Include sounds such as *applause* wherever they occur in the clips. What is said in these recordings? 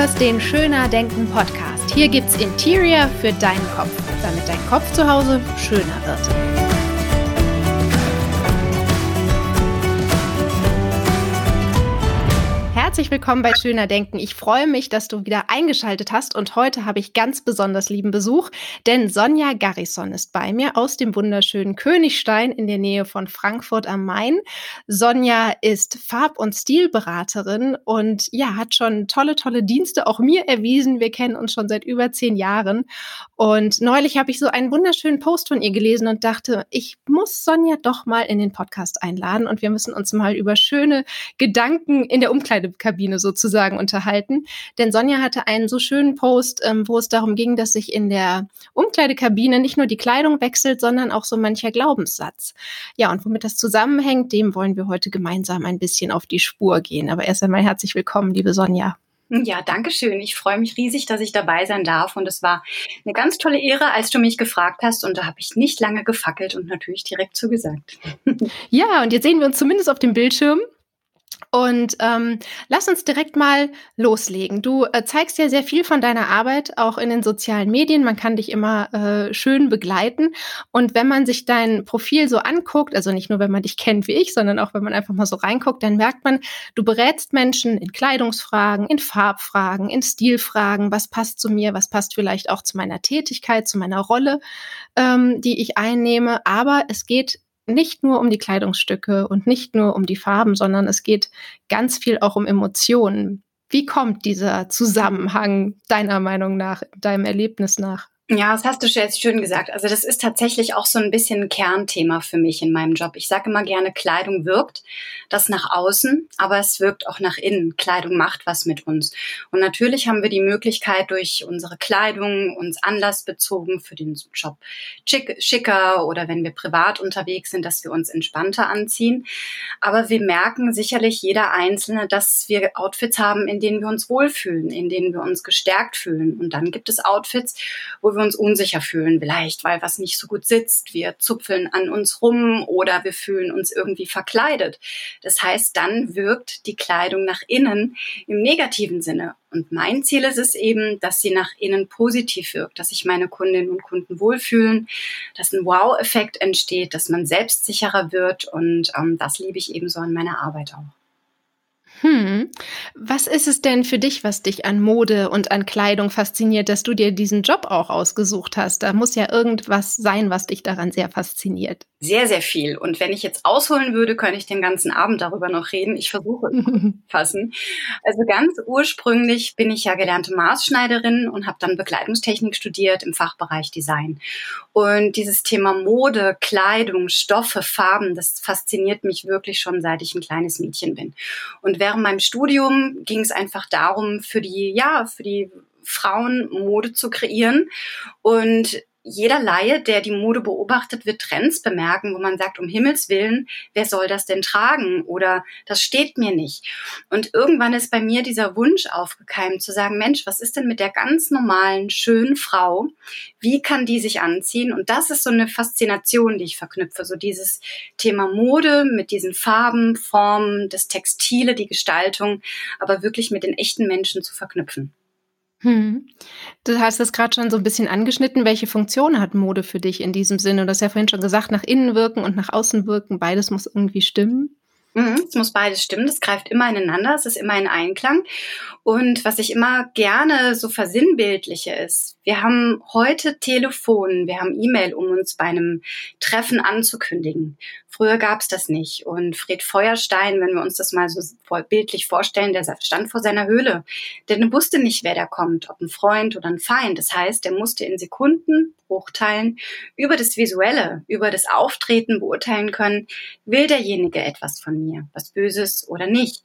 hörst den Schöner Denken Podcast. Hier gibt's Interior für deinen Kopf, damit dein Kopf zu Hause schöner wird. Herzlich willkommen bei Schöner Denken. Ich freue mich, dass du wieder eingeschaltet hast und heute habe ich ganz besonders lieben Besuch, denn Sonja Garrison ist bei mir aus dem wunderschönen Königstein in der Nähe von Frankfurt am Main. Sonja ist Farb- und Stilberaterin und ja, hat schon tolle, tolle Dienste auch mir erwiesen. Wir kennen uns schon seit über zehn Jahren und neulich habe ich so einen wunderschönen Post von ihr gelesen und dachte, ich muss Sonja doch mal in den Podcast einladen und wir müssen uns mal über schöne Gedanken in der Umkleide Kabine sozusagen unterhalten. Denn Sonja hatte einen so schönen Post, ähm, wo es darum ging, dass sich in der Umkleidekabine nicht nur die Kleidung wechselt, sondern auch so mancher Glaubenssatz. Ja, und womit das zusammenhängt, dem wollen wir heute gemeinsam ein bisschen auf die Spur gehen. Aber erst einmal herzlich willkommen, liebe Sonja. Ja, danke schön. Ich freue mich riesig, dass ich dabei sein darf. Und es war eine ganz tolle Ehre, als du mich gefragt hast. Und da habe ich nicht lange gefackelt und natürlich direkt zugesagt. *laughs* Ja, und jetzt sehen wir uns zumindest auf dem Bildschirm. Und ähm, lass uns direkt mal loslegen. Du äh, zeigst ja sehr viel von deiner Arbeit auch in den sozialen Medien. Man kann dich immer äh, schön begleiten. Und wenn man sich dein Profil so anguckt, also nicht nur wenn man dich kennt wie ich, sondern auch wenn man einfach mal so reinguckt, dann merkt man, du berätst Menschen in Kleidungsfragen, in Farbfragen, in Stilfragen. Was passt zu mir? Was passt vielleicht auch zu meiner Tätigkeit, zu meiner Rolle, ähm, die ich einnehme? Aber es geht nicht nur um die Kleidungsstücke und nicht nur um die Farben, sondern es geht ganz viel auch um Emotionen. Wie kommt dieser Zusammenhang deiner Meinung nach, deinem Erlebnis nach? Ja, das hast du jetzt schön gesagt. Also das ist tatsächlich auch so ein bisschen ein Kernthema für mich in meinem Job. Ich sage immer gerne, Kleidung wirkt das nach außen, aber es wirkt auch nach innen. Kleidung macht was mit uns. Und natürlich haben wir die Möglichkeit, durch unsere Kleidung uns anlassbezogen für den Job schick, schicker oder wenn wir privat unterwegs sind, dass wir uns entspannter anziehen. Aber wir merken sicherlich jeder Einzelne, dass wir Outfits haben, in denen wir uns wohlfühlen, in denen wir uns gestärkt fühlen. Und dann gibt es Outfits, wo wir wir uns unsicher fühlen, vielleicht weil was nicht so gut sitzt. Wir zupfeln an uns rum oder wir fühlen uns irgendwie verkleidet. Das heißt, dann wirkt die Kleidung nach innen im negativen Sinne. Und mein Ziel ist es eben, dass sie nach innen positiv wirkt, dass sich meine Kundinnen und Kunden wohlfühlen, dass ein Wow-Effekt entsteht, dass man selbstsicherer wird. Und ähm, das liebe ich eben so an meiner Arbeit auch. Hm. Was ist es denn für dich, was dich an Mode und an Kleidung fasziniert, dass du dir diesen Job auch ausgesucht hast? Da muss ja irgendwas sein, was dich daran sehr fasziniert. Sehr, sehr viel. Und wenn ich jetzt ausholen würde, könnte ich den ganzen Abend darüber noch reden. Ich versuche es zu *laughs* fassen. Also ganz ursprünglich bin ich ja gelernte Maßschneiderin und habe dann Bekleidungstechnik studiert im Fachbereich Design. Und dieses Thema Mode, Kleidung, Stoffe, Farben, das fasziniert mich wirklich schon seit ich ein kleines Mädchen bin. Und während meinem Studium ging es einfach darum, für die, ja, für die Frauen Mode zu kreieren. Und jeder Laie, der die Mode beobachtet, wird Trends bemerken, wo man sagt, um Himmels Willen, wer soll das denn tragen? Oder das steht mir nicht. Und irgendwann ist bei mir dieser Wunsch aufgekeimt, zu sagen, Mensch, was ist denn mit der ganz normalen, schönen Frau? Wie kann die sich anziehen? Und das ist so eine Faszination, die ich verknüpfe. So dieses Thema Mode mit diesen Farben, Formen, das Textile, die Gestaltung, aber wirklich mit den echten Menschen zu verknüpfen. Hm. Du hast es gerade schon so ein bisschen angeschnitten. Welche Funktion hat Mode für dich in diesem Sinne? Du hast ja vorhin schon gesagt, nach innen wirken und nach außen wirken. Beides muss irgendwie stimmen. Mhm, es muss beides stimmen, das greift immer ineinander, es ist immer ein Einklang. Und was ich immer gerne so versinnbildliche ist, wir haben heute Telefon, wir haben E-Mail, um uns bei einem Treffen anzukündigen. Früher gab es das nicht. Und Fred Feuerstein, wenn wir uns das mal so bildlich vorstellen, der stand vor seiner Höhle. Der wusste nicht, wer da kommt, ob ein Freund oder ein Feind. Das heißt, er musste in Sekunden Bruchteilen über das Visuelle, über das Auftreten beurteilen können, will derjenige etwas von mir, was Böses oder nicht.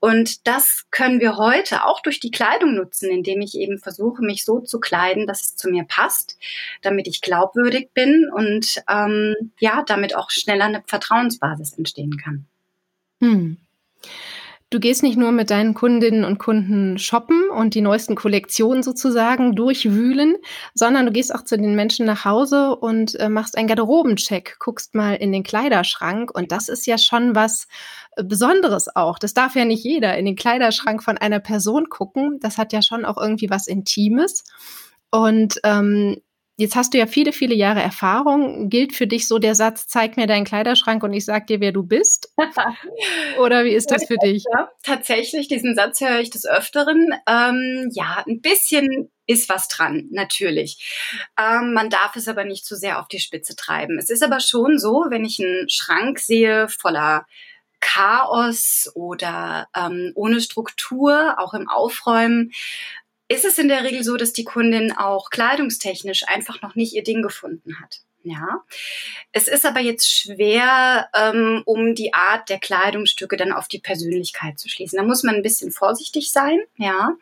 Und das können wir heute auch durch die Kleidung nutzen, indem ich eben versuche, mich so zu kleiden, dass es zu mir passt, damit ich glaubwürdig bin und ähm, ja, damit auch schneller eine Vertrauensbasis entstehen kann. Hm. Du gehst nicht nur mit deinen Kundinnen und Kunden shoppen und die neuesten Kollektionen sozusagen durchwühlen, sondern du gehst auch zu den Menschen nach Hause und äh, machst einen Garderobencheck, guckst mal in den Kleiderschrank und das ist ja schon was äh, Besonderes auch. Das darf ja nicht jeder in den Kleiderschrank von einer Person gucken. Das hat ja schon auch irgendwie was Intimes. Und ähm, Jetzt hast du ja viele, viele Jahre Erfahrung. Gilt für dich so der Satz, zeig mir deinen Kleiderschrank und ich sag dir, wer du bist? *laughs* Oder wie ist das für dich? Ja, tatsächlich, diesen Satz höre ich des Öfteren. Ähm, ja, ein bisschen ist was dran, natürlich. Ähm, man darf es aber nicht zu sehr auf die Spitze treiben. Es ist aber schon so, wenn ich einen Schrank sehe voller Chaos oder ähm, ohne Struktur, auch im Aufräumen, ist es in der Regel so, dass die Kundin auch kleidungstechnisch einfach noch nicht ihr Ding gefunden hat. Ja, es ist aber jetzt schwer, ähm, um die Art der Kleidungsstücke dann auf die Persönlichkeit zu schließen. Da muss man ein bisschen vorsichtig sein, ja.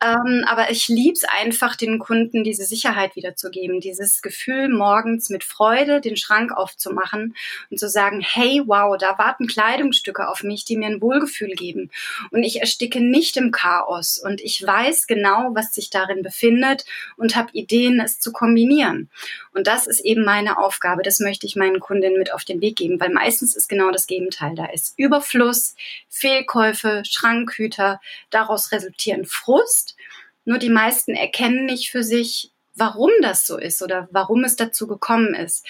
Ähm, aber ich lieb's einfach, den Kunden diese Sicherheit wiederzugeben, dieses Gefühl, morgens mit Freude den Schrank aufzumachen und zu sagen, hey, wow, da warten Kleidungsstücke auf mich, die mir ein Wohlgefühl geben. Und ich ersticke nicht im Chaos und ich weiß genau, was sich darin befindet und habe Ideen, es zu kombinieren. Und das ist eben meine Aufgabe. Das möchte ich meinen Kundinnen mit auf den Weg geben, weil meistens ist genau das Gegenteil. Da ist Überfluss, Fehlkäufe, Schrankhüter. Daraus resultieren Frust. Nur die meisten erkennen nicht für sich, warum das so ist oder warum es dazu gekommen ist.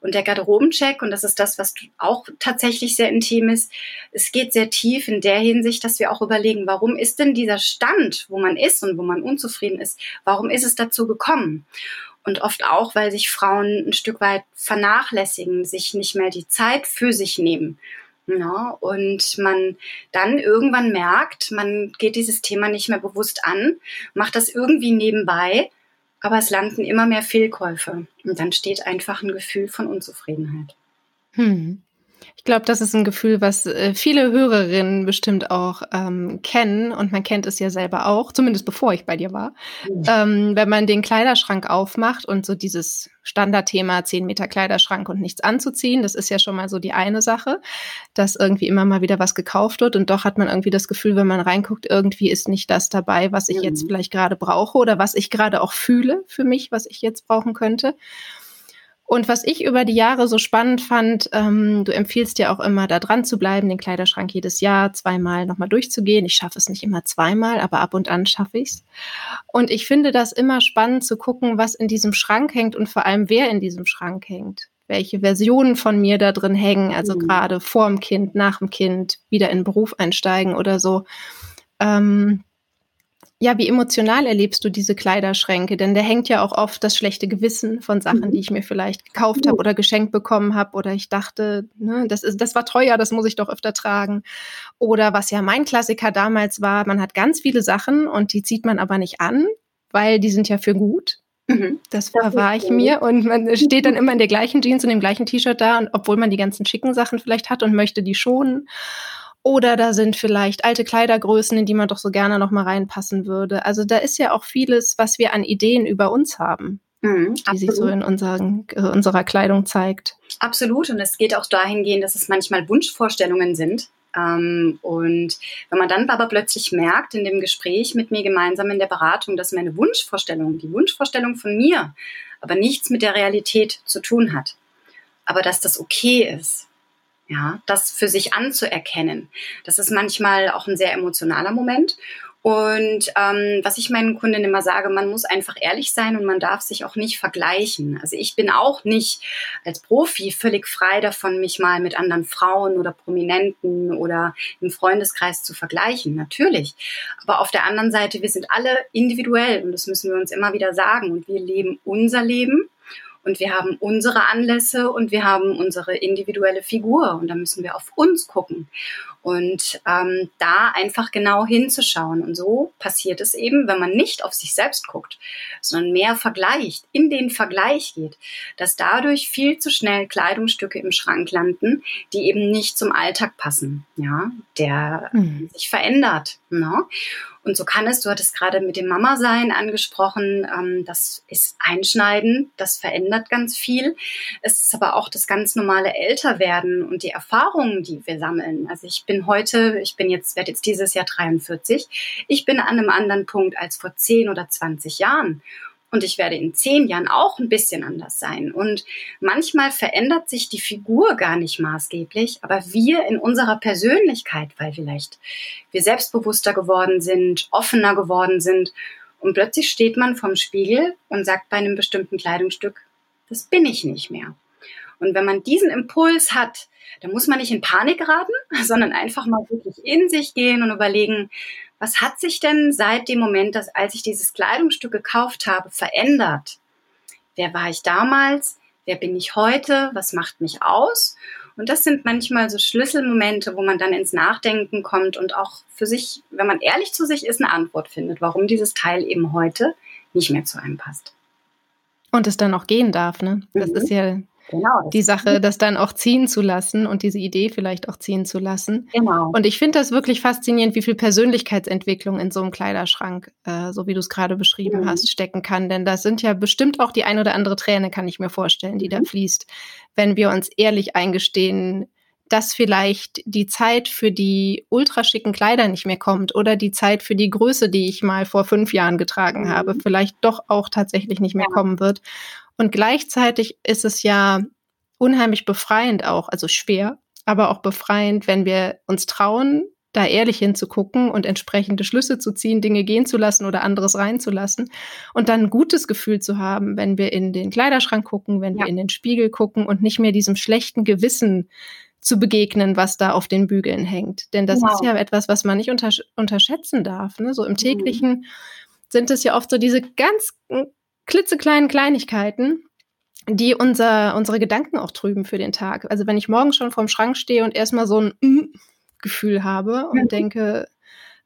Und der Garderobencheck, und das ist das, was auch tatsächlich sehr intim ist, es geht sehr tief in der Hinsicht, dass wir auch überlegen, warum ist denn dieser Stand, wo man ist und wo man unzufrieden ist, warum ist es dazu gekommen? Und oft auch, weil sich Frauen ein Stück weit vernachlässigen, sich nicht mehr die Zeit für sich nehmen. Ja, und man dann irgendwann merkt, man geht dieses Thema nicht mehr bewusst an, macht das irgendwie nebenbei, aber es landen immer mehr Fehlkäufe. Und dann steht einfach ein Gefühl von Unzufriedenheit. Hm. Ich glaube, das ist ein Gefühl, was äh, viele Hörerinnen bestimmt auch ähm, kennen und man kennt es ja selber auch, zumindest bevor ich bei dir war. Mhm. Ähm, wenn man den Kleiderschrank aufmacht und so dieses Standardthema 10 Meter Kleiderschrank und nichts anzuziehen, das ist ja schon mal so die eine Sache, dass irgendwie immer mal wieder was gekauft wird und doch hat man irgendwie das Gefühl, wenn man reinguckt, irgendwie ist nicht das dabei, was ich mhm. jetzt vielleicht gerade brauche oder was ich gerade auch fühle für mich, was ich jetzt brauchen könnte. Und was ich über die Jahre so spannend fand, ähm, du empfiehlst ja auch immer, da dran zu bleiben, den Kleiderschrank jedes Jahr zweimal nochmal durchzugehen. Ich schaffe es nicht immer zweimal, aber ab und an schaffe ich es. Und ich finde das immer spannend zu gucken, was in diesem Schrank hängt und vor allem, wer in diesem Schrank hängt. Welche Versionen von mir da drin hängen, also mhm. gerade vor dem Kind, nach dem Kind, wieder in den Beruf einsteigen oder so. Ähm, ja, wie emotional erlebst du diese Kleiderschränke? Denn da hängt ja auch oft das schlechte Gewissen von Sachen, mhm. die ich mir vielleicht gekauft habe oder geschenkt bekommen habe oder ich dachte, ne, das ist, das war teuer, das muss ich doch öfter tragen. Oder was ja mein Klassiker damals war, man hat ganz viele Sachen und die zieht man aber nicht an, weil die sind ja für gut. Mhm. Das verwahre ich mir und man *laughs* steht dann immer in der gleichen Jeans und dem gleichen T-Shirt da und obwohl man die ganzen schicken Sachen vielleicht hat und möchte die schonen. Oder da sind vielleicht alte Kleidergrößen, in die man doch so gerne noch mal reinpassen würde. Also da ist ja auch vieles, was wir an Ideen über uns haben. Mhm, die sich so in unseren, äh, unserer Kleidung zeigt. Absolut. Und es geht auch dahingehend, dass es manchmal Wunschvorstellungen sind. Ähm, und wenn man dann aber plötzlich merkt in dem Gespräch mit mir gemeinsam in der Beratung, dass meine Wunschvorstellung, die Wunschvorstellung von mir, aber nichts mit der Realität zu tun hat, aber dass das okay ist, ja, das für sich anzuerkennen. Das ist manchmal auch ein sehr emotionaler Moment. Und ähm, was ich meinen Kunden immer sage, man muss einfach ehrlich sein und man darf sich auch nicht vergleichen. Also ich bin auch nicht als Profi völlig frei davon, mich mal mit anderen Frauen oder Prominenten oder im Freundeskreis zu vergleichen. Natürlich. Aber auf der anderen Seite, wir sind alle individuell und das müssen wir uns immer wieder sagen. Und wir leben unser Leben und wir haben unsere Anlässe und wir haben unsere individuelle Figur. Und da müssen wir auf uns gucken. Und ähm, da einfach genau hinzuschauen. Und so passiert es eben, wenn man nicht auf sich selbst guckt, sondern mehr vergleicht, in den Vergleich geht, dass dadurch viel zu schnell Kleidungsstücke im Schrank landen, die eben nicht zum Alltag passen, ja, der mhm. sich verändert. Ne? Und so kann es, du hattest gerade mit dem Mama-Sein angesprochen, ähm, das ist Einschneiden, das verändert ganz viel. Es ist aber auch das ganz normale Älterwerden und die Erfahrungen, die wir sammeln. Also ich bin heute, ich bin jetzt, werde jetzt dieses Jahr 43, ich bin an einem anderen Punkt als vor 10 oder 20 Jahren. Und ich werde in zehn Jahren auch ein bisschen anders sein. Und manchmal verändert sich die Figur gar nicht maßgeblich, aber wir in unserer Persönlichkeit, weil vielleicht wir selbstbewusster geworden sind, offener geworden sind. Und plötzlich steht man vorm Spiegel und sagt bei einem bestimmten Kleidungsstück, das bin ich nicht mehr. Und wenn man diesen Impuls hat, dann muss man nicht in Panik geraten, *laughs* sondern einfach mal wirklich in sich gehen und überlegen, was hat sich denn seit dem Moment, dass, als ich dieses Kleidungsstück gekauft habe, verändert? Wer war ich damals? Wer bin ich heute? Was macht mich aus? Und das sind manchmal so Schlüsselmomente, wo man dann ins Nachdenken kommt und auch für sich, wenn man ehrlich zu sich ist, eine Antwort findet, warum dieses Teil eben heute nicht mehr zu einem passt. Und es dann auch gehen darf, ne? Das mhm. ist ja Genau. Die Sache, das dann auch ziehen zu lassen und diese Idee vielleicht auch ziehen zu lassen. Genau. Und ich finde das wirklich faszinierend, wie viel Persönlichkeitsentwicklung in so einem Kleiderschrank, äh, so wie du es gerade beschrieben mhm. hast, stecken kann. Denn das sind ja bestimmt auch die ein oder andere Träne, kann ich mir vorstellen, die mhm. da fließt, wenn wir uns ehrlich eingestehen, dass vielleicht die Zeit für die ultraschicken Kleider nicht mehr kommt oder die Zeit für die Größe, die ich mal vor fünf Jahren getragen mhm. habe, vielleicht doch auch tatsächlich nicht mehr ja. kommen wird. Und gleichzeitig ist es ja unheimlich befreiend auch, also schwer, aber auch befreiend, wenn wir uns trauen, da ehrlich hinzugucken und entsprechende Schlüsse zu ziehen, Dinge gehen zu lassen oder anderes reinzulassen und dann ein gutes Gefühl zu haben, wenn wir in den Kleiderschrank gucken, wenn ja. wir in den Spiegel gucken und nicht mehr diesem schlechten Gewissen zu begegnen, was da auf den Bügeln hängt. Denn das wow. ist ja etwas, was man nicht untersch unterschätzen darf. Ne? So im mhm. täglichen mhm. sind es ja oft so diese ganz klitzekleinen Kleinigkeiten, die unser, unsere Gedanken auch trüben für den Tag. Also wenn ich morgens schon vorm Schrank stehe und erstmal so ein mm Gefühl habe und mhm. denke,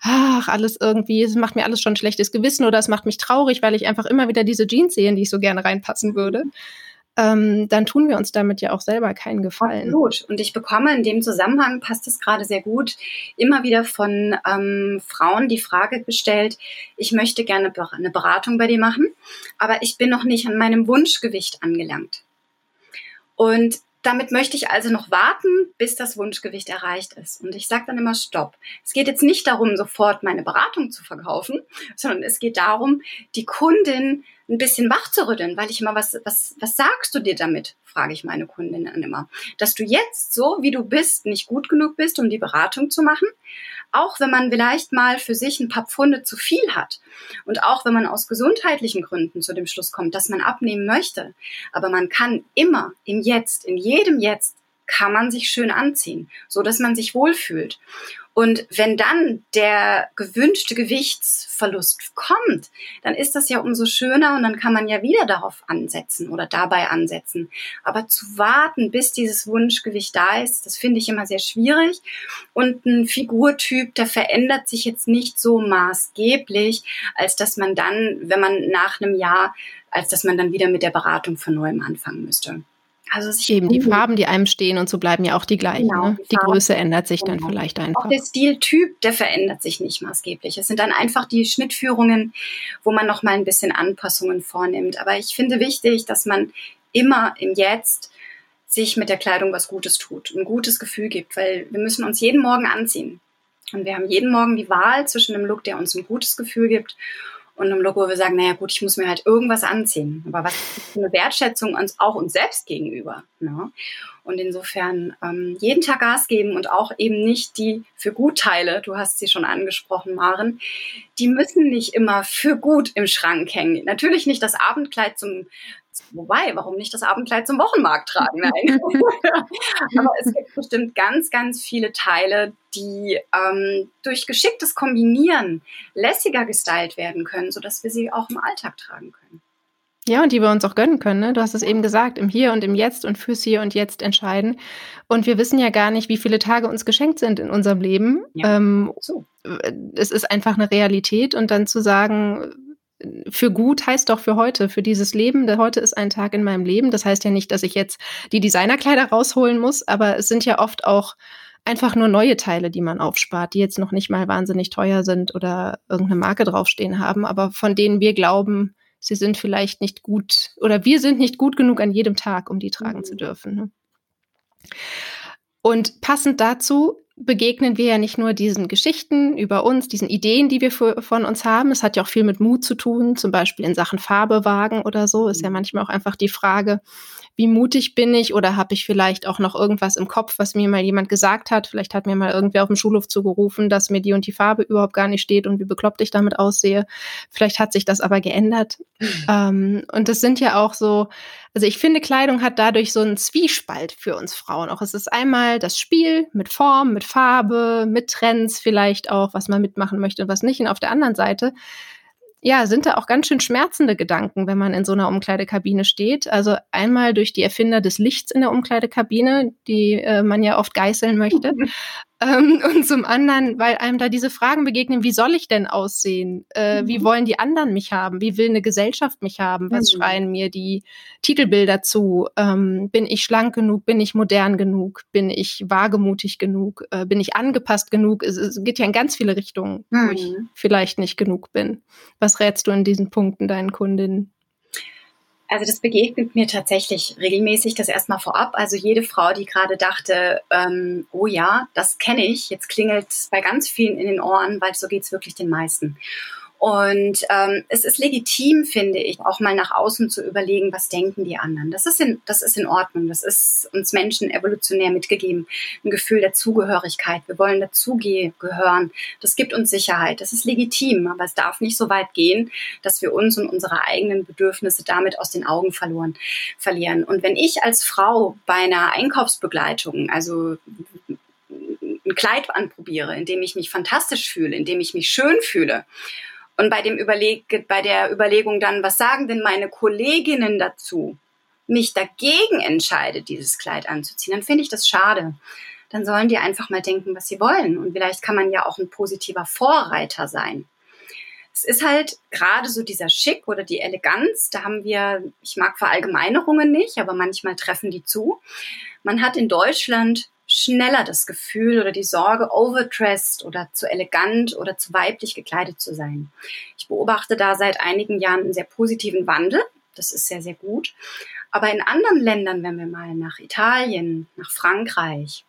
ach, alles irgendwie, es macht mir alles schon ein schlechtes Gewissen oder es macht mich traurig, weil ich einfach immer wieder diese Jeans sehe, in die ich so gerne reinpassen würde ähm, dann tun wir uns damit ja auch selber keinen Gefallen. Absolut. Und ich bekomme in dem Zusammenhang, passt es gerade sehr gut, immer wieder von ähm, Frauen die Frage gestellt, ich möchte gerne eine Beratung bei dir machen, aber ich bin noch nicht an meinem Wunschgewicht angelangt. Und damit möchte ich also noch warten, bis das Wunschgewicht erreicht ist. Und ich sage dann immer Stopp. Es geht jetzt nicht darum, sofort meine Beratung zu verkaufen, sondern es geht darum, die Kundin ein bisschen wach zu rütteln, weil ich immer, was, was, was sagst du dir damit? frage ich meine Kundinnen immer. Dass du jetzt so, wie du bist, nicht gut genug bist, um die Beratung zu machen. Auch wenn man vielleicht mal für sich ein paar Pfunde zu viel hat. Und auch wenn man aus gesundheitlichen Gründen zu dem Schluss kommt, dass man abnehmen möchte. Aber man kann immer im Jetzt, in jedem Jetzt, kann man sich schön anziehen, so dass man sich wohlfühlt. Und wenn dann der gewünschte Gewichtsverlust kommt, dann ist das ja umso schöner und dann kann man ja wieder darauf ansetzen oder dabei ansetzen. Aber zu warten, bis dieses Wunschgewicht da ist, das finde ich immer sehr schwierig. Und ein Figurtyp, der verändert sich jetzt nicht so maßgeblich, als dass man dann, wenn man nach einem Jahr, als dass man dann wieder mit der Beratung von neuem anfangen müsste. Also eben die Farben, die einem stehen und so bleiben ja auch die gleichen. Genau, ne? die, die Größe ändert sich genau. dann vielleicht einfach. Auch der Stiltyp, der verändert sich nicht maßgeblich. Es sind dann einfach die Schnittführungen, wo man noch mal ein bisschen Anpassungen vornimmt. Aber ich finde wichtig, dass man immer im Jetzt sich mit der Kleidung was Gutes tut, ein gutes Gefühl gibt, weil wir müssen uns jeden Morgen anziehen. Und wir haben jeden Morgen die Wahl zwischen einem Look, der uns ein gutes Gefühl gibt und im Logo wir sagen, naja gut, ich muss mir halt irgendwas anziehen. Aber was ist eine Wertschätzung uns auch uns selbst gegenüber? Ne? Und insofern ähm, jeden Tag Gas geben und auch eben nicht die für Gutteile, du hast sie schon angesprochen, Maren, die müssen nicht immer für gut im Schrank hängen. Natürlich nicht das Abendkleid zum Wobei, warum nicht das Abendkleid zum Wochenmarkt tragen? Nein. *laughs* Aber es gibt bestimmt ganz, ganz viele Teile, die ähm, durch geschicktes Kombinieren lässiger gestylt werden können, sodass wir sie auch im Alltag tragen können. Ja, und die wir uns auch gönnen können. Ne? Du hast es eben gesagt, im Hier und im Jetzt und fürs Hier und Jetzt entscheiden. Und wir wissen ja gar nicht, wie viele Tage uns geschenkt sind in unserem Leben. Ja, ähm, so. Es ist einfach eine Realität und dann zu sagen, für gut heißt doch für heute, für dieses Leben. Heute ist ein Tag in meinem Leben. Das heißt ja nicht, dass ich jetzt die Designerkleider rausholen muss, aber es sind ja oft auch einfach nur neue Teile, die man aufspart, die jetzt noch nicht mal wahnsinnig teuer sind oder irgendeine Marke draufstehen haben, aber von denen wir glauben, sie sind vielleicht nicht gut oder wir sind nicht gut genug an jedem Tag, um die tragen mhm. zu dürfen. Ne? Und passend dazu begegnen wir ja nicht nur diesen Geschichten über uns, diesen Ideen, die wir für, von uns haben. Es hat ja auch viel mit Mut zu tun, zum Beispiel in Sachen Farbe wagen oder so. Ist ja mhm. manchmal auch einfach die Frage, wie mutig bin ich oder habe ich vielleicht auch noch irgendwas im Kopf, was mir mal jemand gesagt hat. Vielleicht hat mir mal irgendwer auf dem Schulhof zugerufen, dass mir die und die Farbe überhaupt gar nicht steht und wie bekloppt ich damit aussehe. Vielleicht hat sich das aber geändert. Mhm. Ähm, und das sind ja auch so, also ich finde, Kleidung hat dadurch so einen Zwiespalt für uns Frauen. Auch es ist einmal das Spiel mit Form, mit Farbe, mit Trends vielleicht auch, was man mitmachen möchte und was nicht. Und auf der anderen Seite ja, sind da auch ganz schön schmerzende Gedanken, wenn man in so einer Umkleidekabine steht. Also einmal durch die Erfinder des Lichts in der Umkleidekabine, die äh, man ja oft geißeln möchte. *laughs* Ähm, *laughs* und zum anderen, weil einem da diese Fragen begegnen, wie soll ich denn aussehen? Äh, mhm. Wie wollen die anderen mich haben? Wie will eine Gesellschaft mich haben? Was mhm. schreien mir die Titelbilder zu? Ähm, bin ich schlank genug? Bin ich modern genug? Bin ich wagemutig genug? Äh, bin ich angepasst genug? Es, es, geht ja in ganz viele Richtungen, mhm. wo ich mhm. vielleicht nicht genug bin. Was rätst du in diesen Punkten deinen Kundinnen? Also das begegnet mir tatsächlich regelmäßig, das erstmal vorab. Also jede Frau, die gerade dachte, ähm, oh ja, das kenne ich, jetzt klingelt es bei ganz vielen in den Ohren, weil so geht es wirklich den meisten. Und ähm, es ist legitim, finde ich, auch mal nach außen zu überlegen, was denken die anderen. Das ist in, das ist in Ordnung. Das ist uns Menschen evolutionär mitgegeben. Ein Gefühl der Zugehörigkeit. Wir wollen dazugehören. Das gibt uns Sicherheit. Das ist legitim, aber es darf nicht so weit gehen, dass wir uns und unsere eigenen Bedürfnisse damit aus den Augen verloren, verlieren. Und wenn ich als Frau bei einer Einkaufsbegleitung, also ein Kleid anprobiere, in dem ich mich fantastisch fühle, in dem ich mich schön fühle und bei dem Überleg bei der Überlegung dann, was sagen denn meine Kolleginnen dazu, mich dagegen entscheide, dieses Kleid anzuziehen, dann finde ich das schade. Dann sollen die einfach mal denken, was sie wollen. Und vielleicht kann man ja auch ein positiver Vorreiter sein. Es ist halt gerade so dieser Schick oder die Eleganz, da haben wir, ich mag Verallgemeinerungen nicht, aber manchmal treffen die zu. Man hat in Deutschland schneller das Gefühl oder die Sorge, overdressed oder zu elegant oder zu weiblich gekleidet zu sein. Ich beobachte da seit einigen Jahren einen sehr positiven Wandel. Das ist sehr, sehr gut. Aber in anderen Ländern, wenn wir mal nach Italien, nach Frankreich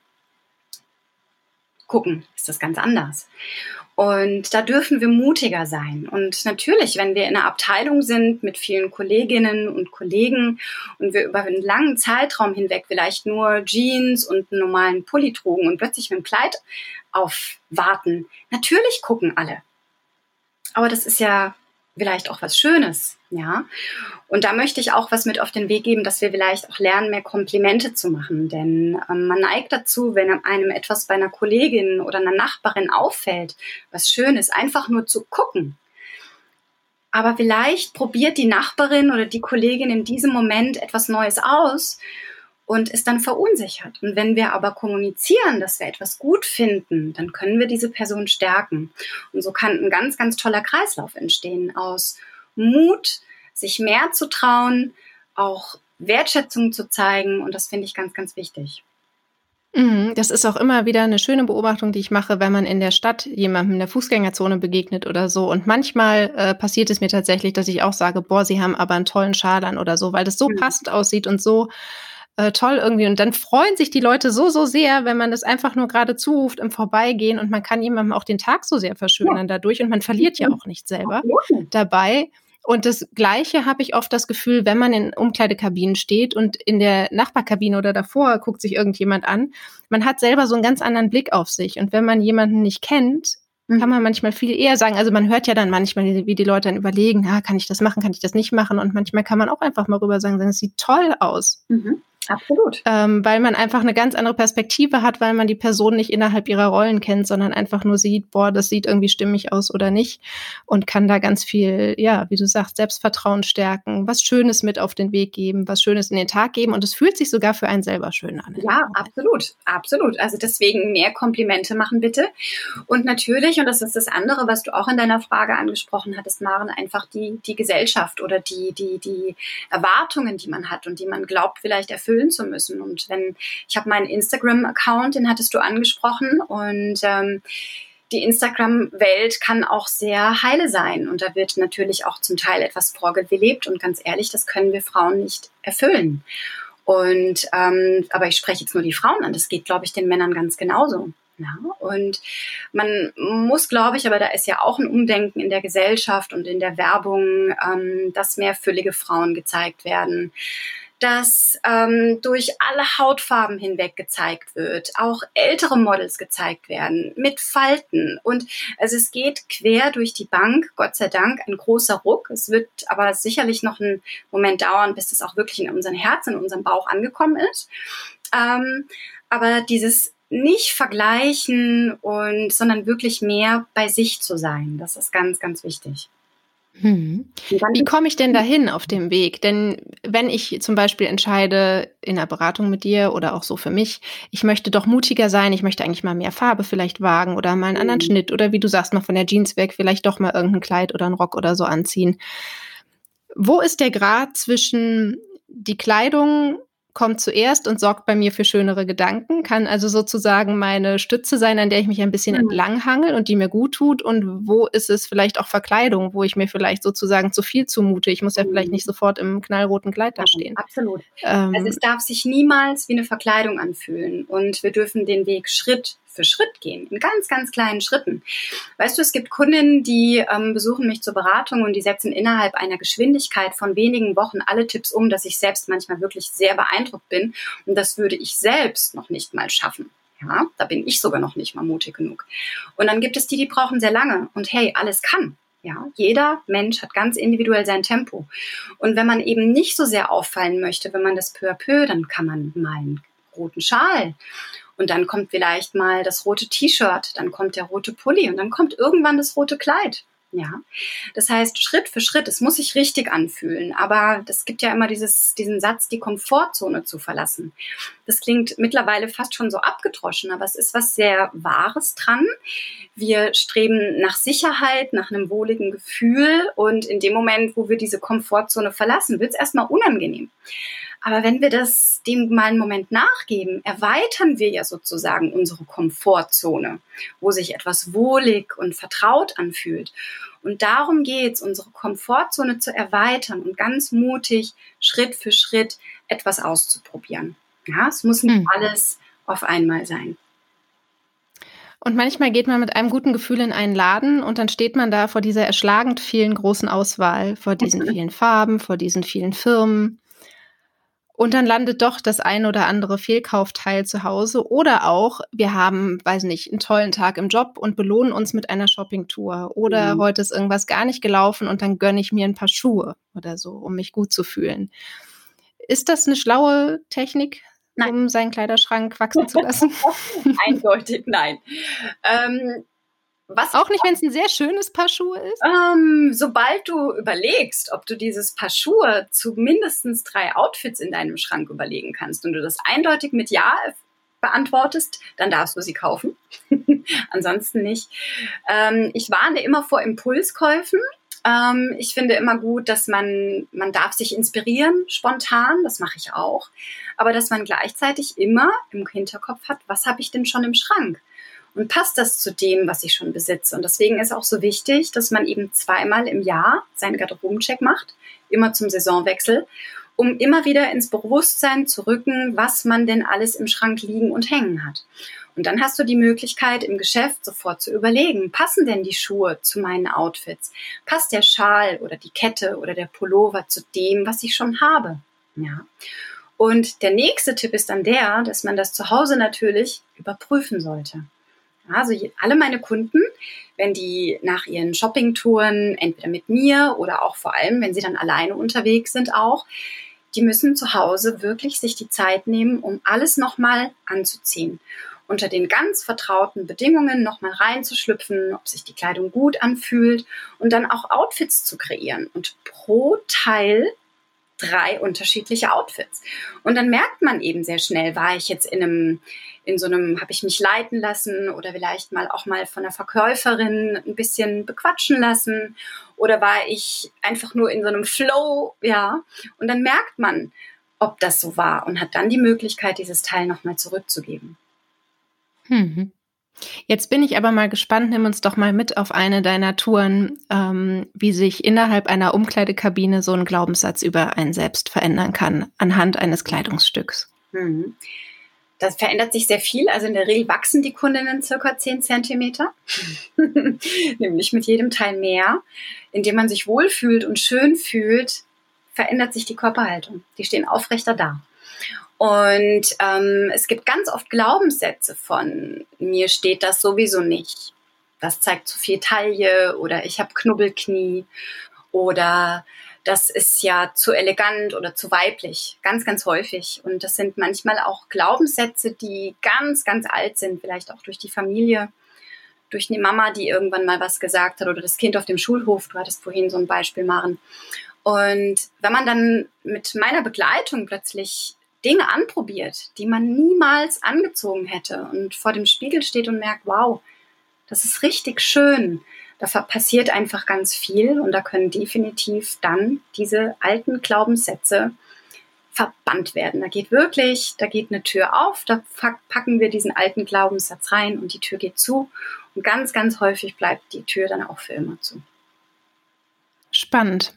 gucken, ist das ganz anders. Und da dürfen wir mutiger sein. Und natürlich, wenn wir in einer Abteilung sind mit vielen Kolleginnen und Kollegen und wir über einen langen Zeitraum hinweg vielleicht nur Jeans und einen normalen Pulli trugen und plötzlich mit dem Kleid aufwarten, natürlich gucken alle. Aber das ist ja vielleicht auch was Schönes, ja. Und da möchte ich auch was mit auf den Weg geben, dass wir vielleicht auch lernen, mehr Komplimente zu machen. Denn ähm, man neigt dazu, wenn einem etwas bei einer Kollegin oder einer Nachbarin auffällt, was Schönes, einfach nur zu gucken. Aber vielleicht probiert die Nachbarin oder die Kollegin in diesem Moment etwas Neues aus und ist dann verunsichert. Und wenn wir aber kommunizieren, dass wir etwas gut finden, dann können wir diese Person stärken. Und so kann ein ganz, ganz toller Kreislauf entstehen aus Mut, sich mehr zu trauen, auch Wertschätzung zu zeigen. Und das finde ich ganz, ganz wichtig. Mhm, das ist auch immer wieder eine schöne Beobachtung, die ich mache, wenn man in der Stadt jemandem in der Fußgängerzone begegnet oder so. Und manchmal äh, passiert es mir tatsächlich, dass ich auch sage, boah, sie haben aber einen tollen Schal an oder so, weil das so mhm. passend aussieht und so äh, toll irgendwie. Und dann freuen sich die Leute so, so sehr, wenn man das einfach nur gerade zuruft im Vorbeigehen und man kann jemandem auch den Tag so sehr verschönern ja. dadurch und man verliert ja auch nicht selber ja. dabei. Und das Gleiche habe ich oft das Gefühl, wenn man in Umkleidekabinen steht und in der Nachbarkabine oder davor guckt sich irgendjemand an, man hat selber so einen ganz anderen Blick auf sich. Und wenn man jemanden nicht kennt, mhm. kann man manchmal viel eher sagen. Also man hört ja dann manchmal, wie die Leute dann überlegen, ah, kann ich das machen, kann ich das nicht machen? Und manchmal kann man auch einfach mal rüber sagen, es sieht toll aus. Mhm. Absolut. Ähm, weil man einfach eine ganz andere Perspektive hat, weil man die Person nicht innerhalb ihrer Rollen kennt, sondern einfach nur sieht, boah, das sieht irgendwie stimmig aus oder nicht und kann da ganz viel, ja, wie du sagst, Selbstvertrauen stärken, was Schönes mit auf den Weg geben, was Schönes in den Tag geben und es fühlt sich sogar für einen selber schön an. Ja, absolut, absolut. Also deswegen mehr Komplimente machen bitte. Und natürlich, und das ist das andere, was du auch in deiner Frage angesprochen hattest, Maren, einfach die, die Gesellschaft oder die, die, die Erwartungen, die man hat und die man glaubt, vielleicht erfüllt erfüllen zu müssen. Und wenn, ich habe meinen Instagram-Account, den hattest du angesprochen und ähm, die Instagram-Welt kann auch sehr heile sein und da wird natürlich auch zum Teil etwas vorgelebt und ganz ehrlich, das können wir Frauen nicht erfüllen. Und ähm, aber ich spreche jetzt nur die Frauen an. Das geht, glaube ich, den Männern ganz genauso. Ja, und man muss, glaube ich, aber da ist ja auch ein Umdenken in der Gesellschaft und in der Werbung, ähm, dass mehr füllige Frauen gezeigt werden, dass ähm, durch alle Hautfarben hinweg gezeigt wird, auch ältere Models gezeigt werden mit Falten und also es geht quer durch die Bank, Gott sei Dank, ein großer Ruck. Es wird aber sicherlich noch einen Moment dauern, bis das auch wirklich in unseren Herzen, in unserem Bauch angekommen ist. Ähm, aber dieses nicht vergleichen und, sondern wirklich mehr bei sich zu sein, das ist ganz, ganz wichtig. Hm. Wie komme ich denn dahin auf dem Weg? Denn wenn ich zum Beispiel entscheide in der Beratung mit dir oder auch so für mich, ich möchte doch mutiger sein, ich möchte eigentlich mal mehr Farbe vielleicht wagen oder mal einen anderen mhm. Schnitt oder wie du sagst, noch von der Jeans weg, vielleicht doch mal irgendein Kleid oder einen Rock oder so anziehen. Wo ist der Grad zwischen die Kleidung kommt zuerst und sorgt bei mir für schönere Gedanken, kann also sozusagen meine Stütze sein, an der ich mich ein bisschen mhm. entlanghangel und die mir gut tut. Und wo ist es vielleicht auch Verkleidung, wo ich mir vielleicht sozusagen zu viel zumute? Ich muss ja mhm. vielleicht nicht sofort im knallroten Kleid da stehen. Absolut. Ähm, also es darf sich niemals wie eine Verkleidung anfühlen. Und wir dürfen den Weg Schritt für Schritt gehen, in ganz, ganz kleinen Schritten. Weißt du, es gibt Kundinnen, die ähm, besuchen mich zur Beratung und die setzen innerhalb einer Geschwindigkeit von wenigen Wochen alle Tipps um, dass ich selbst manchmal wirklich sehr beeindruckt bin. Und das würde ich selbst noch nicht mal schaffen. Ja, da bin ich sogar noch nicht mal mutig genug. Und dann gibt es die, die brauchen sehr lange. Und hey, alles kann. Ja, jeder Mensch hat ganz individuell sein Tempo. Und wenn man eben nicht so sehr auffallen möchte, wenn man das peu à peu, dann kann man mal einen roten Schal und dann kommt vielleicht mal das rote T-Shirt, dann kommt der rote Pulli und dann kommt irgendwann das rote Kleid. Ja, das heißt Schritt für Schritt, es muss sich richtig anfühlen, aber es gibt ja immer dieses, diesen Satz, die Komfortzone zu verlassen. Das klingt mittlerweile fast schon so abgedroschen, aber es ist was sehr Wahres dran. Wir streben nach Sicherheit, nach einem wohligen Gefühl und in dem Moment, wo wir diese Komfortzone verlassen, wird es erstmal unangenehm. Aber wenn wir das dem mal einen Moment nachgeben, erweitern wir ja sozusagen unsere Komfortzone, wo sich etwas wohlig und vertraut anfühlt. Und darum geht es, unsere Komfortzone zu erweitern und ganz mutig Schritt für Schritt etwas auszuprobieren. Ja, es muss nicht hm. alles auf einmal sein. Und manchmal geht man mit einem guten Gefühl in einen Laden und dann steht man da vor dieser erschlagend vielen großen Auswahl, vor diesen *laughs* vielen Farben, vor diesen vielen Firmen. Und dann landet doch das ein oder andere Fehlkaufteil zu Hause. Oder auch, wir haben, weiß nicht, einen tollen Tag im Job und belohnen uns mit einer Shoppingtour. Oder mhm. heute ist irgendwas gar nicht gelaufen und dann gönne ich mir ein paar Schuhe oder so, um mich gut zu fühlen. Ist das eine schlaue Technik, nein. um seinen Kleiderschrank wachsen zu lassen? *laughs* Eindeutig nein. Ähm, was auch nicht, wenn es ein sehr schönes Paar Schuhe ist? Ähm, sobald du überlegst, ob du dieses Paar Schuhe zu mindestens drei Outfits in deinem Schrank überlegen kannst und du das eindeutig mit Ja beantwortest, dann darfst du sie kaufen. *laughs* Ansonsten nicht. Ähm, ich warne immer vor Impulskäufen. Ähm, ich finde immer gut, dass man, man darf sich inspirieren, spontan, das mache ich auch, aber dass man gleichzeitig immer im Hinterkopf hat, was habe ich denn schon im Schrank? Und passt das zu dem, was ich schon besitze. Und deswegen ist auch so wichtig, dass man eben zweimal im Jahr seinen Garderobencheck macht, immer zum Saisonwechsel, um immer wieder ins Bewusstsein zu rücken, was man denn alles im Schrank liegen und hängen hat. Und dann hast du die Möglichkeit, im Geschäft sofort zu überlegen, passen denn die Schuhe zu meinen Outfits? Passt der Schal oder die Kette oder der Pullover zu dem, was ich schon habe? Ja. Und der nächste Tipp ist dann der, dass man das zu Hause natürlich überprüfen sollte. Also alle meine Kunden, wenn die nach ihren Shoppingtouren, entweder mit mir oder auch vor allem, wenn sie dann alleine unterwegs sind auch, die müssen zu Hause wirklich sich die Zeit nehmen, um alles nochmal anzuziehen. Unter den ganz vertrauten Bedingungen nochmal reinzuschlüpfen, ob sich die Kleidung gut anfühlt und dann auch Outfits zu kreieren. Und pro Teil drei unterschiedliche Outfits. Und dann merkt man eben sehr schnell, war ich jetzt in einem, in so einem, habe ich mich leiten lassen oder vielleicht mal auch mal von der Verkäuferin ein bisschen bequatschen lassen oder war ich einfach nur in so einem Flow, ja. Und dann merkt man, ob das so war und hat dann die Möglichkeit, dieses Teil nochmal zurückzugeben. Mhm. Jetzt bin ich aber mal gespannt, nimm uns doch mal mit auf eine deiner Touren, ähm, wie sich innerhalb einer Umkleidekabine so ein Glaubenssatz über einen selbst verändern kann, anhand eines Kleidungsstücks. Mhm. Das verändert sich sehr viel. Also in der Regel wachsen die Kundinnen circa 10 Zentimeter, *laughs* nämlich mit jedem Teil mehr. Indem man sich wohlfühlt und schön fühlt, verändert sich die Körperhaltung. Die stehen aufrechter da. Und ähm, es gibt ganz oft Glaubenssätze von mir steht das sowieso nicht. Das zeigt zu viel Taille oder ich habe Knubbelknie oder das ist ja zu elegant oder zu weiblich, ganz, ganz häufig. Und das sind manchmal auch Glaubenssätze, die ganz, ganz alt sind, vielleicht auch durch die Familie, durch die Mama, die irgendwann mal was gesagt hat oder das Kind auf dem Schulhof. Du hattest vorhin so ein Beispiel, Maren. Und wenn man dann mit meiner Begleitung plötzlich Dinge anprobiert, die man niemals angezogen hätte und vor dem Spiegel steht und merkt, wow, das ist richtig schön. Da passiert einfach ganz viel und da können definitiv dann diese alten Glaubenssätze verbannt werden. Da geht wirklich, da geht eine Tür auf, da packen wir diesen alten Glaubenssatz rein und die Tür geht zu und ganz, ganz häufig bleibt die Tür dann auch für immer zu. Spannend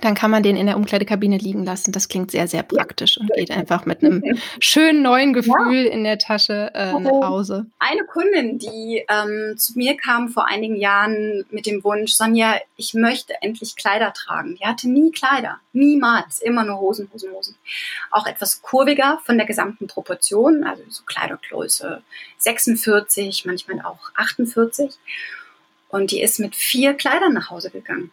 dann kann man den in der Umkleidekabine liegen lassen. Das klingt sehr, sehr praktisch und geht einfach mit einem schönen neuen Gefühl ja. in der Tasche äh, nach also Hause. Eine Kundin, die ähm, zu mir kam vor einigen Jahren mit dem Wunsch, Sonja, ich möchte endlich Kleider tragen. Die hatte nie Kleider, niemals, immer nur Hosen, Hosen, Hosen. Auch etwas kurviger von der gesamten Proportion, also so Kleidergröße 46, manchmal auch 48. Und die ist mit vier Kleidern nach Hause gegangen.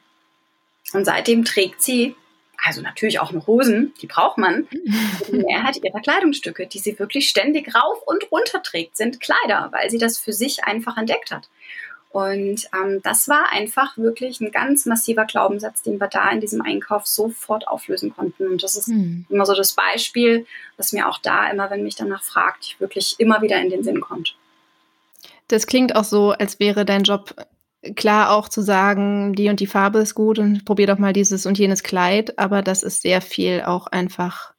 Und seitdem trägt sie, also natürlich auch noch Hosen, die braucht man, *laughs* die Mehrheit ihrer Kleidungsstücke, die sie wirklich ständig rauf und runter trägt, sind Kleider, weil sie das für sich einfach entdeckt hat. Und ähm, das war einfach wirklich ein ganz massiver Glaubenssatz, den wir da in diesem Einkauf sofort auflösen konnten. Und das ist hm. immer so das Beispiel, was mir auch da immer, wenn mich danach fragt, wirklich immer wieder in den Sinn kommt. Das klingt auch so, als wäre dein Job klar auch zu sagen, die und die Farbe ist gut und probier doch mal dieses und jenes Kleid, aber dass es sehr viel auch einfach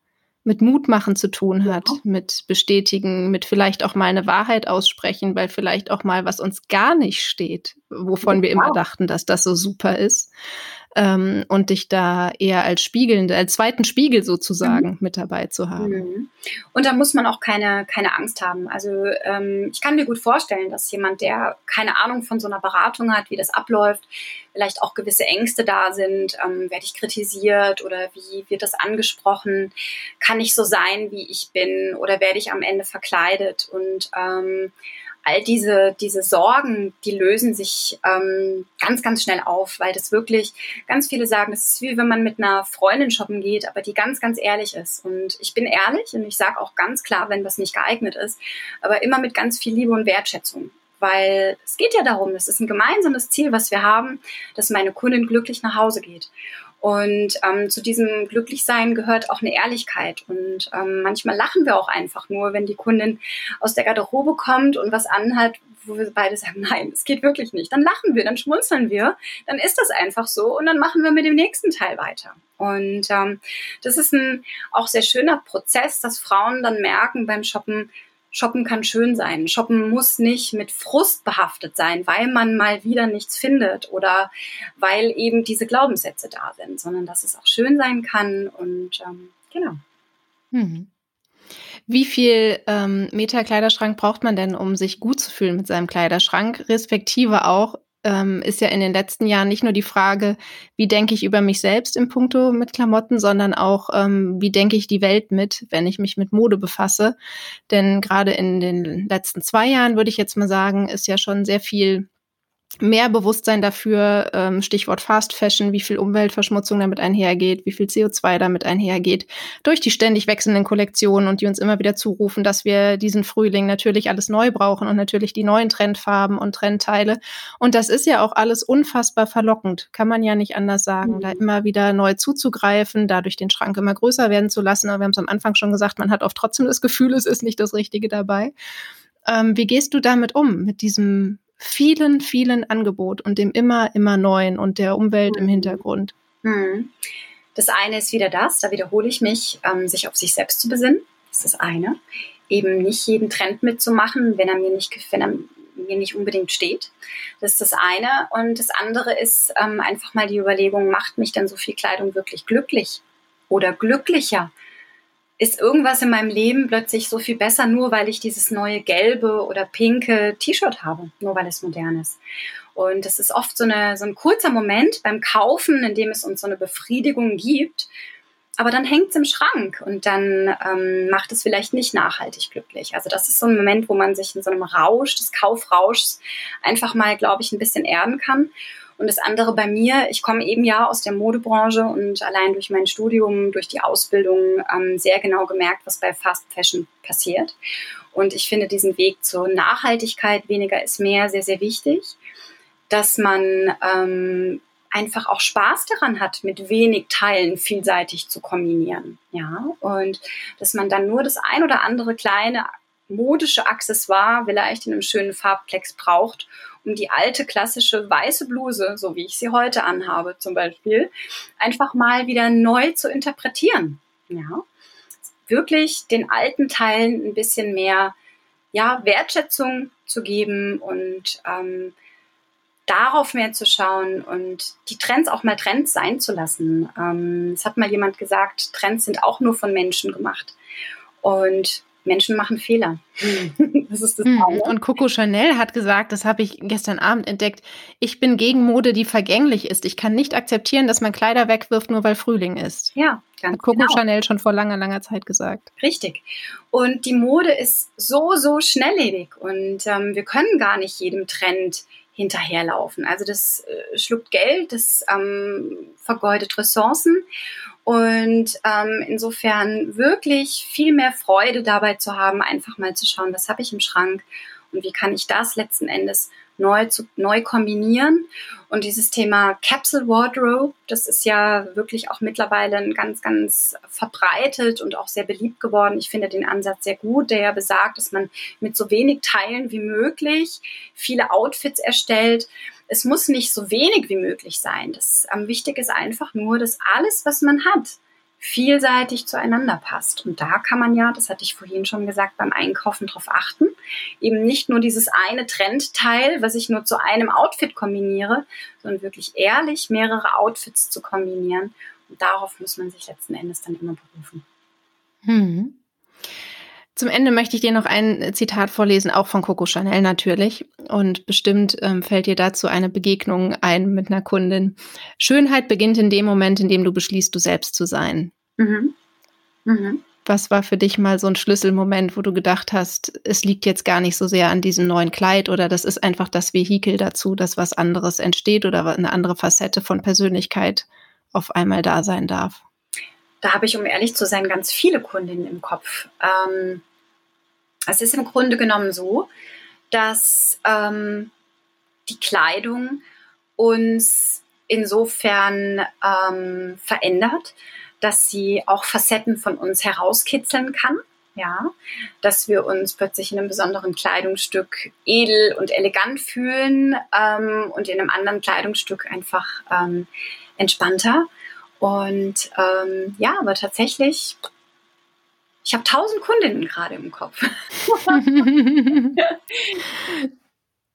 mit Mut machen zu tun hat, ja. mit bestätigen, mit vielleicht auch mal eine Wahrheit aussprechen, weil vielleicht auch mal was uns gar nicht steht, wovon ja. wir immer dachten, dass das so super ist ähm, und dich da eher als spiegelnde, als zweiten Spiegel sozusagen mhm. mit dabei zu haben. Mhm. Und da muss man auch keine, keine Angst haben. Also ähm, ich kann mir gut vorstellen, dass jemand, der keine Ahnung von so einer Beratung hat, wie das abläuft, vielleicht auch gewisse Ängste da sind, ähm, werde ich kritisiert oder wie wird das angesprochen, kann ich so sein, wie ich bin oder werde ich am Ende verkleidet und ähm, all diese, diese Sorgen, die lösen sich ähm, ganz, ganz schnell auf, weil das wirklich, ganz viele sagen, das ist wie wenn man mit einer Freundin shoppen geht, aber die ganz, ganz ehrlich ist. Und ich bin ehrlich und ich sage auch ganz klar, wenn das nicht geeignet ist, aber immer mit ganz viel Liebe und Wertschätzung. Weil es geht ja darum, es ist ein gemeinsames Ziel, was wir haben, dass meine Kundin glücklich nach Hause geht. Und ähm, zu diesem Glücklichsein gehört auch eine Ehrlichkeit. Und ähm, manchmal lachen wir auch einfach nur, wenn die Kundin aus der Garderobe kommt und was anhat, wo wir beide sagen, nein, es geht wirklich nicht. Dann lachen wir, dann schmunzeln wir, dann ist das einfach so und dann machen wir mit dem nächsten Teil weiter. Und ähm, das ist ein auch sehr schöner Prozess, dass Frauen dann merken beim Shoppen, Shoppen kann schön sein. Shoppen muss nicht mit Frust behaftet sein, weil man mal wieder nichts findet oder weil eben diese Glaubenssätze da sind, sondern dass es auch schön sein kann und ähm, genau. Mhm. Wie viel ähm, Meter Kleiderschrank braucht man denn, um sich gut zu fühlen mit seinem Kleiderschrank, respektive auch, ähm, ist ja in den letzten Jahren nicht nur die Frage, wie denke ich über mich selbst im Punkto mit Klamotten, sondern auch, ähm, wie denke ich die Welt mit, wenn ich mich mit Mode befasse. Denn gerade in den letzten zwei Jahren, würde ich jetzt mal sagen, ist ja schon sehr viel mehr Bewusstsein dafür, ähm, Stichwort Fast Fashion, wie viel Umweltverschmutzung damit einhergeht, wie viel CO2 damit einhergeht, durch die ständig wechselnden Kollektionen und die uns immer wieder zurufen, dass wir diesen Frühling natürlich alles neu brauchen und natürlich die neuen Trendfarben und Trendteile. Und das ist ja auch alles unfassbar verlockend, kann man ja nicht anders sagen, mhm. da immer wieder neu zuzugreifen, dadurch den Schrank immer größer werden zu lassen. Aber wir haben es am Anfang schon gesagt, man hat oft trotzdem das Gefühl, es ist nicht das Richtige dabei. Ähm, wie gehst du damit um, mit diesem vielen, vielen Angebot und dem immer, immer neuen und der Umwelt im Hintergrund. Hm. Das eine ist wieder das, da wiederhole ich mich, ähm, sich auf sich selbst zu besinnen. Das ist das eine. Eben nicht jeden Trend mitzumachen, wenn er mir nicht, wenn er mir nicht unbedingt steht. Das ist das eine. Und das andere ist ähm, einfach mal die Überlegung, macht mich denn so viel Kleidung wirklich glücklich oder glücklicher? Ist irgendwas in meinem Leben plötzlich so viel besser, nur weil ich dieses neue gelbe oder pinke T-Shirt habe, nur weil es modern ist? Und das ist oft so, eine, so ein kurzer Moment beim Kaufen, in dem es uns so eine Befriedigung gibt aber dann hängt es im Schrank und dann ähm, macht es vielleicht nicht nachhaltig glücklich. Also das ist so ein Moment, wo man sich in so einem Rausch, des Kaufrauschs, einfach mal, glaube ich, ein bisschen erden kann. Und das andere bei mir, ich komme eben ja aus der Modebranche und allein durch mein Studium, durch die Ausbildung ähm, sehr genau gemerkt, was bei Fast Fashion passiert. Und ich finde diesen Weg zur Nachhaltigkeit, weniger ist mehr, sehr, sehr wichtig dass man ähm, einfach auch Spaß daran hat, mit wenig Teilen vielseitig zu kombinieren. Ja, und dass man dann nur das ein oder andere kleine modische Accessoire vielleicht in einem schönen Farbplex braucht, um die alte klassische weiße Bluse, so wie ich sie heute anhabe zum Beispiel, einfach mal wieder neu zu interpretieren. Ja, wirklich den alten Teilen ein bisschen mehr ja, Wertschätzung zu geben und ähm, darauf mehr zu schauen und die Trends auch mal Trends sein zu lassen. Ähm, es hat mal jemand gesagt, Trends sind auch nur von Menschen gemacht. Und Menschen machen Fehler. *laughs* das ist das hm. Und Coco Chanel hat gesagt, das habe ich gestern Abend entdeckt, ich bin gegen Mode, die vergänglich ist. Ich kann nicht akzeptieren, dass man Kleider wegwirft, nur weil Frühling ist. Ja, ganz hat Coco genau. Chanel schon vor langer, langer Zeit gesagt. Richtig. Und die Mode ist so, so schnelllebig und ähm, wir können gar nicht jedem Trend hinterherlaufen. Also das äh, schluckt Geld, das ähm, vergeudet Ressourcen und ähm, insofern wirklich viel mehr Freude dabei zu haben, einfach mal zu schauen, was habe ich im Schrank und wie kann ich das letzten Endes neu, zu, neu kombinieren. Und dieses Thema Capsule Wardrobe, das ist ja wirklich auch mittlerweile ganz, ganz verbreitet und auch sehr beliebt geworden. Ich finde den Ansatz sehr gut, der ja besagt, dass man mit so wenig Teilen wie möglich viele Outfits erstellt. Es muss nicht so wenig wie möglich sein. Das ähm, Wichtige ist einfach nur, dass alles, was man hat, vielseitig zueinander passt. Und da kann man ja, das hatte ich vorhin schon gesagt, beim Einkaufen drauf achten. Eben nicht nur dieses eine Trendteil, was ich nur zu einem Outfit kombiniere, sondern wirklich ehrlich mehrere Outfits zu kombinieren. Und darauf muss man sich letzten Endes dann immer berufen. Hm. Zum Ende möchte ich dir noch ein Zitat vorlesen, auch von Coco Chanel natürlich. Und bestimmt ähm, fällt dir dazu eine Begegnung ein mit einer Kundin. Schönheit beginnt in dem Moment, in dem du beschließt, du selbst zu sein. Mhm. Mhm. Was war für dich mal so ein Schlüsselmoment, wo du gedacht hast, es liegt jetzt gar nicht so sehr an diesem neuen Kleid oder das ist einfach das Vehikel dazu, dass was anderes entsteht oder eine andere Facette von Persönlichkeit auf einmal da sein darf? Da habe ich, um ehrlich zu sein, ganz viele Kundinnen im Kopf. Ähm, es ist im Grunde genommen so, dass ähm, die Kleidung uns insofern ähm, verändert, dass sie auch Facetten von uns herauskitzeln kann. Ja, dass wir uns plötzlich in einem besonderen Kleidungsstück edel und elegant fühlen ähm, und in einem anderen Kleidungsstück einfach ähm, entspannter. Und ähm, ja, aber tatsächlich ich habe tausend Kundinnen gerade im Kopf. *laughs*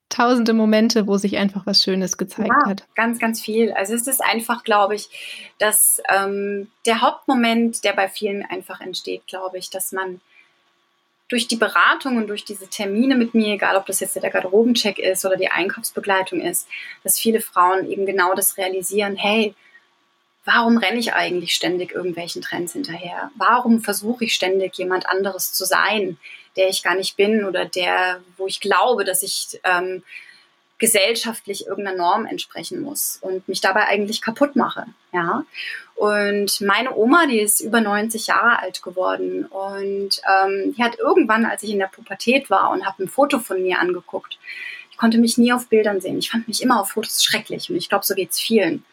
Tausende Momente, wo sich einfach was Schönes gezeigt ja, hat. Ganz, ganz viel. Also es ist einfach, glaube ich, dass ähm, der Hauptmoment, der bei vielen einfach entsteht, glaube ich, dass man durch die Beratung und durch diese Termine mit mir, egal ob das jetzt der Garderobencheck ist oder die Einkaufsbegleitung ist, dass viele Frauen eben genau das realisieren, hey, warum renne ich eigentlich ständig irgendwelchen Trends hinterher? Warum versuche ich ständig jemand anderes zu sein, der ich gar nicht bin oder der, wo ich glaube, dass ich ähm, gesellschaftlich irgendeiner Norm entsprechen muss und mich dabei eigentlich kaputt mache, ja. Und meine Oma, die ist über 90 Jahre alt geworden und ähm, die hat irgendwann, als ich in der Pubertät war und habe ein Foto von mir angeguckt, ich konnte mich nie auf Bildern sehen. Ich fand mich immer auf Fotos schrecklich und ich glaube, so geht's vielen.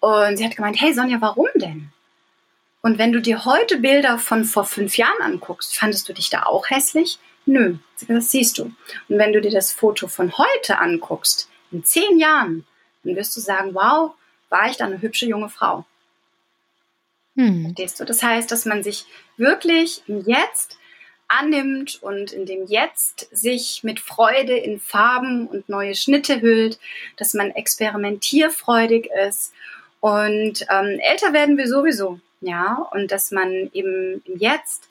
Und sie hat gemeint, hey Sonja, warum denn? Und wenn du dir heute Bilder von vor fünf Jahren anguckst, fandest du dich da auch hässlich? Nö, das siehst du. Und wenn du dir das Foto von heute anguckst, in zehn Jahren, dann wirst du sagen, wow, war ich da eine hübsche junge Frau. Hm. Verstehst du? Das heißt, dass man sich wirklich im Jetzt annimmt und in dem Jetzt sich mit Freude in Farben und neue Schnitte hüllt, dass man experimentierfreudig ist und ähm, älter werden wir sowieso, ja, und dass man eben Jetzt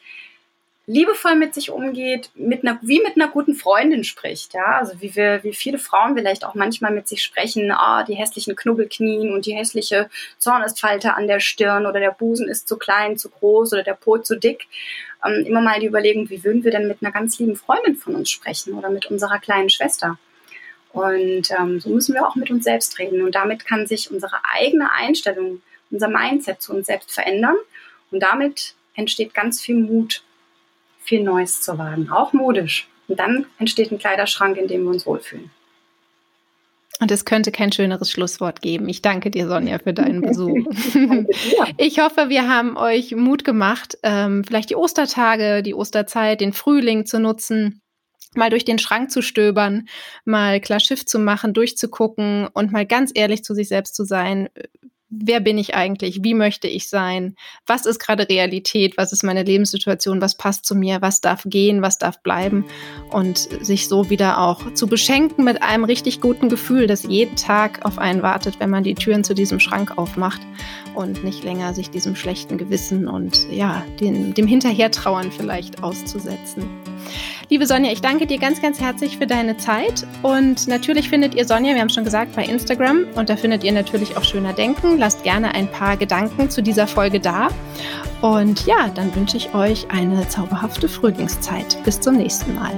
liebevoll mit sich umgeht, mit einer, wie mit einer guten Freundin spricht, ja, also wie wir, wie viele Frauen vielleicht auch manchmal mit sich sprechen, ah, die hässlichen Knubbelknien und die hässliche Zornesfalte an der Stirn oder der Busen ist zu klein, zu groß oder der Po zu dick. Ähm, immer mal die Überlegung, wie würden wir denn mit einer ganz lieben Freundin von uns sprechen oder mit unserer kleinen Schwester? Und ähm, so müssen wir auch mit uns selbst reden. Und damit kann sich unsere eigene Einstellung, unser Mindset zu uns selbst verändern. Und damit entsteht ganz viel Mut viel Neues zu wagen, auch modisch. Und dann entsteht ein Kleiderschrank, in dem wir uns wohlfühlen. Und es könnte kein schöneres Schlusswort geben. Ich danke dir, Sonja, für deinen *laughs* Besuch. ich hoffe, wir haben euch Mut gemacht, ähm, vielleicht die Ostertage, die Osterzeit, den Frühling zu nutzen, mal durch den Schrank zu stöbern, mal klar Schiff zu machen, durchzugucken und mal ganz ehrlich zu sich selbst zu sein wer bin ich eigentlich, wie möchte ich sein, was ist gerade Realität, was ist meine Lebenssituation, was passt zu mir, was darf gehen, was darf bleiben? Und sich so wieder auch zu beschenken mit einem richtig guten Gefühl, das jeden Tag auf einen wartet, wenn man die Türen zu diesem Schrank aufmacht und nicht länger sich diesem schlechten Gewissen und ja, den, dem Hinterhertrauern vielleicht auszusetzen. Liebe Sonja, ich danke dir ganz, ganz herzlich für deine Zeit. Und natürlich findet ihr Sonja, wir haben schon gesagt, bei Instagram. Und da findet ihr natürlich auch schöner Denken. Lasst gerne ein paar Gedanken zu dieser Folge da. Und ja, dann wünsche ich euch eine zauberhafte Frühlingszeit. Bis zum nächsten Mal.